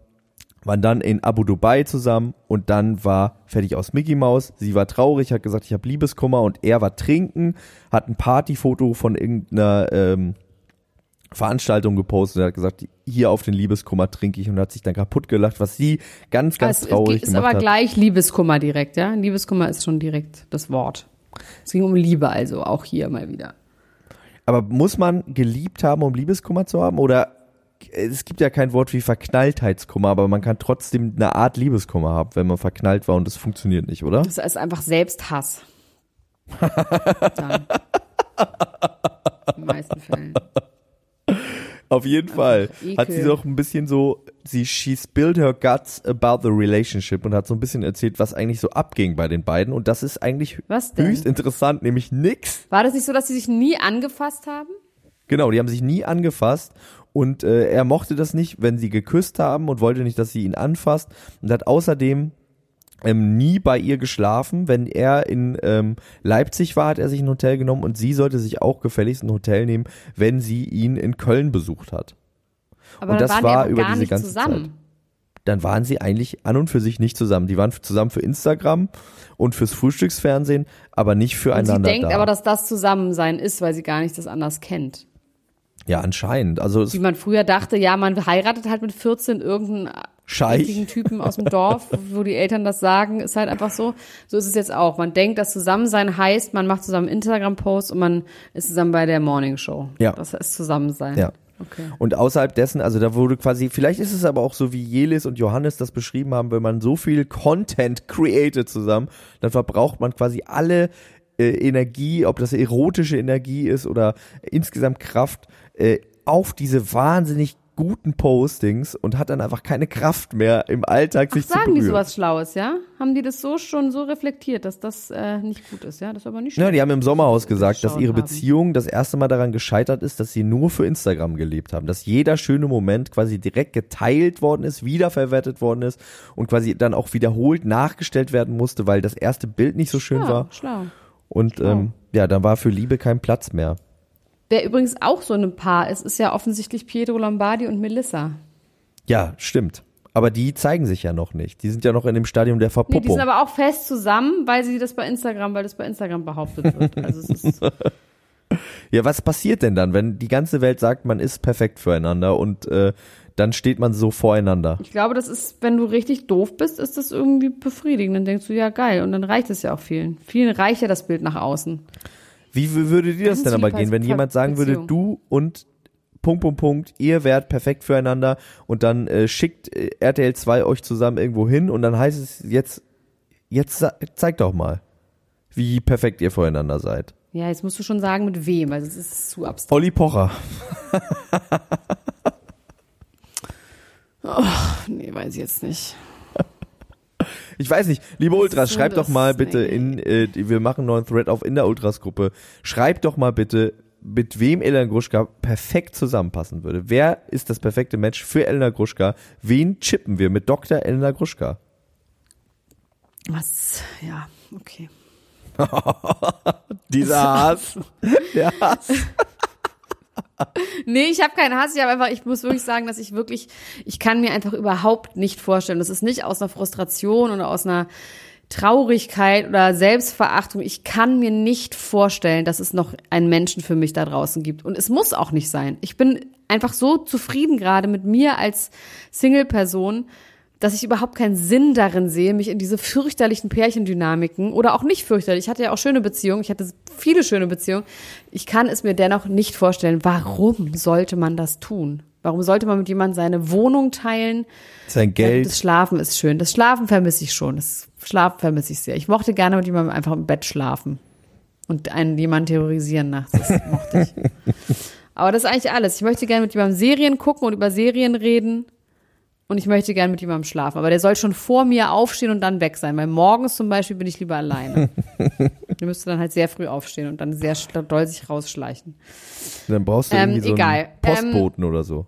waren dann in Abu Dubai zusammen und dann war fertig aus Mickey Mouse. Sie war traurig, hat gesagt, ich habe Liebeskummer und er war trinken, hat ein Partyfoto von irgendeiner ähm, Veranstaltung gepostet und hat gesagt, hier auf den Liebeskummer trinke ich und hat sich dann kaputt gelacht, was sie ganz, ganz es, traurig ist gemacht aber hat. gleich Liebeskummer direkt, ja? Liebeskummer ist schon direkt das Wort. Es ging um Liebe also, auch hier mal wieder. Aber muss man geliebt haben, um Liebeskummer zu haben? Oder es gibt ja kein Wort wie Verknalltheitskummer, aber man kann trotzdem eine Art Liebeskummer haben, wenn man verknallt war und es funktioniert nicht, oder? Das ist einfach Selbsthass. Dann. (laughs) In den meisten Fällen. Auf jeden Fall Ekel. hat sie doch ein bisschen so, sie she spilled her guts about the relationship und hat so ein bisschen erzählt, was eigentlich so abging bei den beiden und das ist eigentlich höchst interessant, nämlich nix. War das nicht so, dass sie sich nie angefasst haben? Genau, die haben sich nie angefasst und äh, er mochte das nicht, wenn sie geküsst haben und wollte nicht, dass sie ihn anfasst und hat außerdem ähm, nie bei ihr geschlafen. Wenn er in ähm, Leipzig war, hat er sich ein Hotel genommen und sie sollte sich auch gefälligst ein Hotel nehmen, wenn sie ihn in Köln besucht hat. Aber Und dann das waren war über gar diese nicht ganze zusammen. Zeit. Dann waren sie eigentlich an und für sich nicht zusammen. Die waren zusammen für Instagram und fürs Frühstücksfernsehen, aber nicht Und sie füreinander denkt da. aber, dass das Zusammensein ist, weil sie gar nicht das anders kennt. Ja, anscheinend. Also Wie man früher dachte, ja, man heiratet halt mit 14 irgendeinen Scheich. richtigen Typen aus dem Dorf, (laughs) wo die Eltern das sagen, ist halt einfach so. So ist es jetzt auch. Man denkt, dass Zusammensein heißt, man macht zusammen Instagram-Posts und man ist zusammen bei der Morning Show. Ja. Das ist Zusammensein. Ja. Okay. Und außerhalb dessen, also da wurde quasi, vielleicht ist es aber auch so, wie Jelis und Johannes das beschrieben haben, wenn man so viel Content created zusammen, dann verbraucht man quasi alle äh, Energie, ob das erotische Energie ist oder insgesamt Kraft, äh, auf diese wahnsinnig guten Postings und hat dann einfach keine Kraft mehr im Alltag Ach, sich zu sagen berühren. die sowas Schlaues, ja? Haben die das so schon so reflektiert, dass das äh, nicht gut ist, ja? Das ist aber nicht Ja, schlecht. die haben im Sommerhaus gesagt, dass ihre haben. Beziehung das erste Mal daran gescheitert ist, dass sie nur für Instagram gelebt haben. Dass jeder schöne Moment quasi direkt geteilt worden ist, wiederverwertet worden ist und quasi dann auch wiederholt nachgestellt werden musste, weil das erste Bild nicht so schön ja, war. schlau. Und ähm, ja, dann war für Liebe kein Platz mehr. Wer übrigens auch so ein Paar ist, ist ja offensichtlich Pietro Lombardi und Melissa. Ja, stimmt. Aber die zeigen sich ja noch nicht. Die sind ja noch in dem Stadium der Nee, die Verpuppung. sind aber auch fest zusammen, weil sie das bei Instagram, weil das bei Instagram behauptet wird. Also es ist, (laughs) ja, was passiert denn dann, wenn die ganze Welt sagt, man ist perfekt füreinander und äh, dann steht man so voreinander? ich glaube, das ist, wenn du richtig doof bist, ist das irgendwie befriedigend. Dann denkst du, ja geil. Und dann reicht es ja auch vielen. Vielen reicht ja das Bild nach außen. Wie würde dir das denn aber gehen, wenn jemand sagen würde, du und Punkt, Punkt, Punkt, ihr wärt perfekt füreinander und dann äh, schickt äh, RTL 2 euch zusammen irgendwo hin und dann heißt es jetzt, jetzt zeigt doch mal, wie perfekt ihr füreinander seid. Ja, jetzt musst du schon sagen, mit wem, weil das ist zu abstrakt. Olli Pocher. (laughs) Nee, weiß ich jetzt nicht. Ich weiß nicht, liebe Ultras, so schreibt doch mal bitte in, äh, wir machen einen neuen Thread auf in der Ultras-Gruppe. Schreibt doch mal bitte, mit wem Elena Gruschka perfekt zusammenpassen würde. Wer ist das perfekte Match für Elena Gruschka? Wen chippen wir mit Dr. Elena Gruschka? Was? Ja, okay. (laughs) Dieser Hass. (laughs) Der Hass. Nee, ich habe keinen Hass. Ich habe einfach, ich muss wirklich sagen, dass ich wirklich, ich kann mir einfach überhaupt nicht vorstellen. Das ist nicht aus einer Frustration oder aus einer Traurigkeit oder Selbstverachtung. Ich kann mir nicht vorstellen, dass es noch einen Menschen für mich da draußen gibt. Und es muss auch nicht sein. Ich bin einfach so zufrieden gerade mit mir als Single-Person, dass ich überhaupt keinen Sinn darin sehe, mich in diese fürchterlichen Pärchendynamiken oder auch nicht fürchterlich. Ich hatte ja auch schöne Beziehungen, ich hatte viele schöne Beziehungen. Ich kann es mir dennoch nicht vorstellen, warum sollte man das tun? Warum sollte man mit jemandem seine Wohnung teilen? Sein Geld. das Schlafen ist schön. Das Schlafen vermisse ich schon. Das Schlafen vermisse ich sehr. Ich mochte gerne mit jemandem einfach im Bett schlafen und einen jemanden terrorisieren nachts. Das mochte ich. (laughs) Aber das ist eigentlich alles. Ich möchte gerne mit jemandem Serien gucken und über Serien reden und ich möchte gerne mit jemandem schlafen. Aber der soll schon vor mir aufstehen und dann weg sein. Weil morgens zum Beispiel bin ich lieber alleine. (laughs) der müsste dann halt sehr früh aufstehen und dann sehr doll sich rausschleichen. Dann brauchst du Ähm, irgendwie so egal. einen Postboten oder so.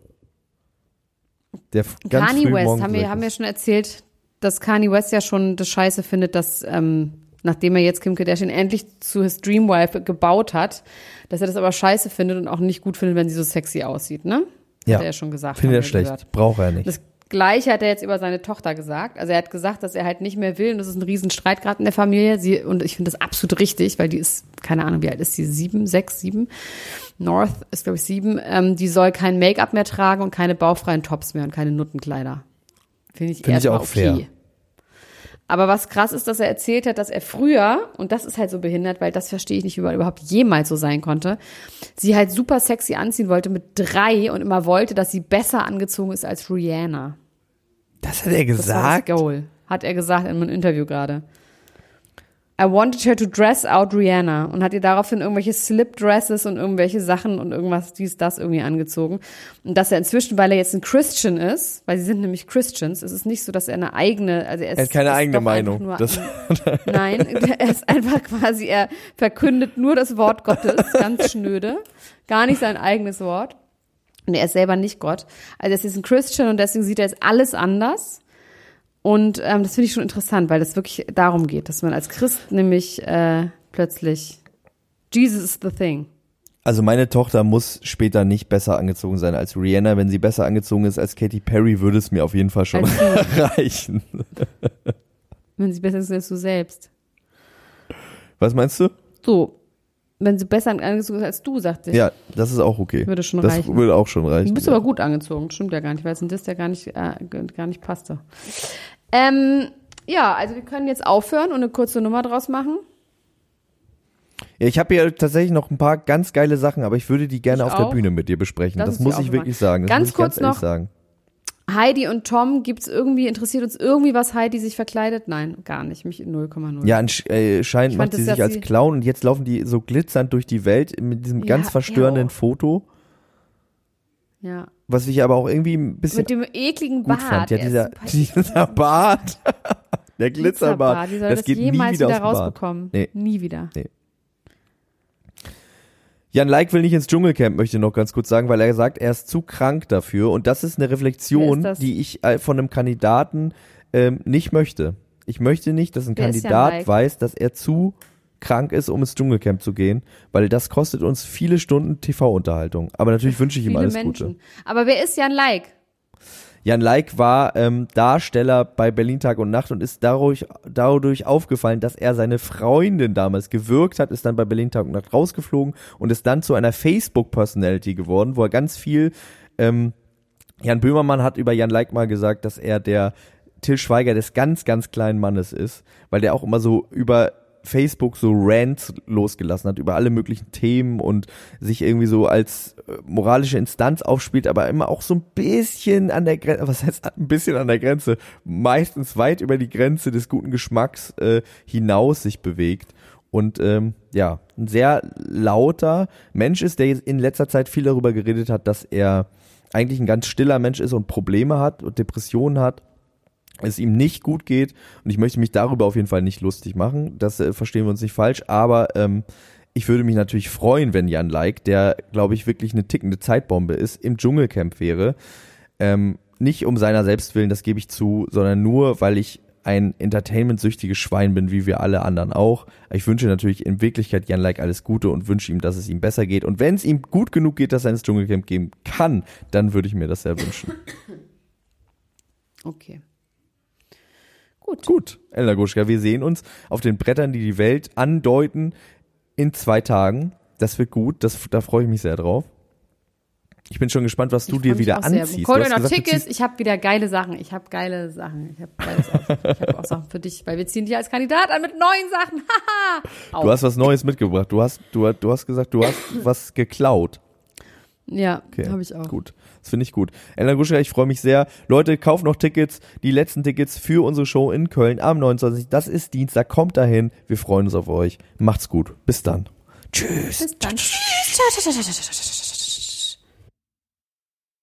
Der ganz Kanye West, haben wir, haben wir schon erzählt, dass Kanye West ja schon das Scheiße findet, dass, ähm, nachdem er jetzt Kim Kardashian endlich zu his Dreamwife gebaut hat, dass er das aber scheiße findet und auch nicht gut findet, wenn sie so sexy aussieht, ne? Ja. Hat er ja schon gesagt. Findet er schlecht. gehört. Braucht er nicht. Das Gleiche hat er jetzt über seine Tochter gesagt. Also er hat gesagt, dass er halt nicht mehr will und das ist ein Riesenstreit gerade in der Familie. Sie, und ich finde das absolut richtig, weil die ist, keine Ahnung, wie alt ist sie? Sieben, sechs, sieben? North ist, glaube ich, sieben. Ähm, die soll kein Make-up mehr tragen und keine bauchfreien Tops mehr und keine Nuttenkleider. Finde ich Finde ich auch okay. fair. Aber was krass ist, dass er erzählt hat, dass er früher, und das ist halt so behindert, weil das verstehe ich nicht, wie man überhaupt jemals so sein konnte, sie halt super sexy anziehen wollte mit drei und immer wollte, dass sie besser angezogen ist als Rihanna. Das hat er Das war gesagt. das Goal, hat er gesagt in einem Interview gerade. I wanted her to dress out Rihanna und hat ihr daraufhin irgendwelche Slip-Dresses und irgendwelche Sachen und irgendwas dies, das irgendwie angezogen. Und dass er inzwischen, weil er jetzt ein Christian ist, weil sie sind nämlich Christians, ist es nicht so, dass er eine eigene, also er, ist, Er hat keine ist eigene Meinung. Nur nein, er ist einfach quasi, er verkündet nur das Wort Gottes, ganz schnöde, gar nicht sein eigenes Wort. Und er ist selber nicht Gott. Also er ist ein Christian und deswegen sieht er jetzt alles anders. Und ähm, das finde ich schon interessant, weil das wirklich darum geht, dass man als Christ nämlich äh, plötzlich Jesus is the thing. Also meine Tochter muss später nicht besser angezogen sein als Rihanna. Wenn sie besser angezogen ist als Katy Perry, würde es mir auf jeden Fall schon (laughs) reichen. wenn sie besser ist als du selbst. Was meinst du? So, wenn sie besser angezogen ist als du, sagte ich. Ja, das ist auch okay. Würde schon das reichen. würde auch schon reichen. Du bist ja. aber gut angezogen, stimmt ja gar nicht, weil es ein Diss, der gar nicht, äh, gar nicht passte. Ähm, ja, also wir können jetzt aufhören und eine kurze Nummer draus machen. Ja, ich habe hier tatsächlich noch ein paar ganz geile Sachen, aber ich würde die gerne Ich auf der auch. Bühne mit dir besprechen. Das die muss ich wirklich sagen. Das Ganz kurz ganz noch. sagen. Heidi und Tom, gibt's irgendwie, interessiert uns irgendwie, was Heidi sich verkleidet? Nein, gar nicht. Mich 0,0. Ja, ansch- äh, macht sie sich als Clown und jetzt laufen die so glitzernd durch die Welt mit diesem Ja, ganz verstörenden ew. Foto, ja. was ich aber auch irgendwie ein bisschen Mit dem ekligen Bart. fand. Ja, dieser, (laughs) dieser Bart. (laughs) Der Glitzerbart. Wie soll das das, geht jemals wieder, wieder rausbekommen? Nee. Nie wieder. Jan Like will nicht ins Dschungelcamp, möchte ich noch ganz kurz sagen, weil er sagt, er ist zu krank dafür. Und das ist eine Reflexion, ist die ich äh, von einem Kandidaten ähm, nicht möchte. Ich möchte nicht, dass ein Wer Kandidat weiß, dass er zu krank ist, um ins Dschungelcamp zu gehen, weil das kostet uns viele Stunden TV-Unterhaltung. Aber natürlich wünsche ich ihm alles Menschen. Gute. Aber wer ist Jan Like? Jan Like war ähm, Darsteller bei Berlin Tag und Nacht und ist dadurch, dadurch aufgefallen, dass er seine Freundin damals gewirkt hat, ist dann bei Berlin Tag und Nacht rausgeflogen und ist dann zu einer Facebook-Personality geworden, wo er ganz viel, ähm, Jan Böhmermann hat über Jan Like mal gesagt, dass er der Till Schweiger des ganz, ganz kleinen Mannes ist, weil der auch immer so über Facebook so Rants losgelassen hat über alle möglichen Themen und sich irgendwie so als äh, moralische Instanz aufspielt, aber immer auch so ein bisschen an der Grenze, was heißt ein bisschen an der Grenze, meistens weit über die Grenze des guten Geschmacks äh, hinaus sich bewegt. Und ähm, ja, ein sehr lauter Mensch ist, der in letzter Zeit viel darüber geredet hat, dass er eigentlich ein ganz stiller Mensch ist und Probleme hat und Depressionen hat es ihm nicht gut geht und ich möchte mich darüber auf jeden Fall nicht lustig machen, das äh, verstehen wir uns nicht falsch, aber ähm, ich würde mich natürlich freuen, wenn Jan Like, der glaube ich wirklich eine tickende Zeitbombe ist, im Dschungelcamp wäre. Ähm, nicht um seiner selbst willen, das gebe ich zu, sondern nur, weil ich ein entertainment-süchtiges Schwein bin, wie wir alle anderen auch. Ich wünsche natürlich in Wirklichkeit Jan Like alles Gute und wünsche ihm, dass es ihm besser geht. Und wenn es ihm gut genug geht, dass er ins Dschungelcamp gehen kann, dann würde ich mir das sehr wünschen. Okay. Gut. Gut, Elena Guschka, wir sehen uns auf den Brettern, die die Welt andeuten, in zwei Tagen. Das wird gut, das, da freue ich mich sehr drauf. Ich bin schon gespannt, was du dir wieder anziehst. Hast noch gesagt, Tickets. Ich habe wieder geile Sachen. Ich habe geile Sachen. Ich habe habe auch Sachen für dich, weil wir ziehen dich als Kandidat an mit neuen Sachen. (laughs) Du hast was Neues mitgebracht. Du hast, du, du hast gesagt, du hast (coughs) was geklaut. ja, Okay, habe ich auch. Gut, das finde ich gut. Elena Guschka, ich freue mich sehr. Leute, kauft noch Tickets. Die letzten Tickets für unsere Show in Köln am 29. Das ist Dienstag. Kommt dahin. Wir freuen uns auf euch. Macht's gut. Bis dann. Tschüss. Bis dann. Tschüss.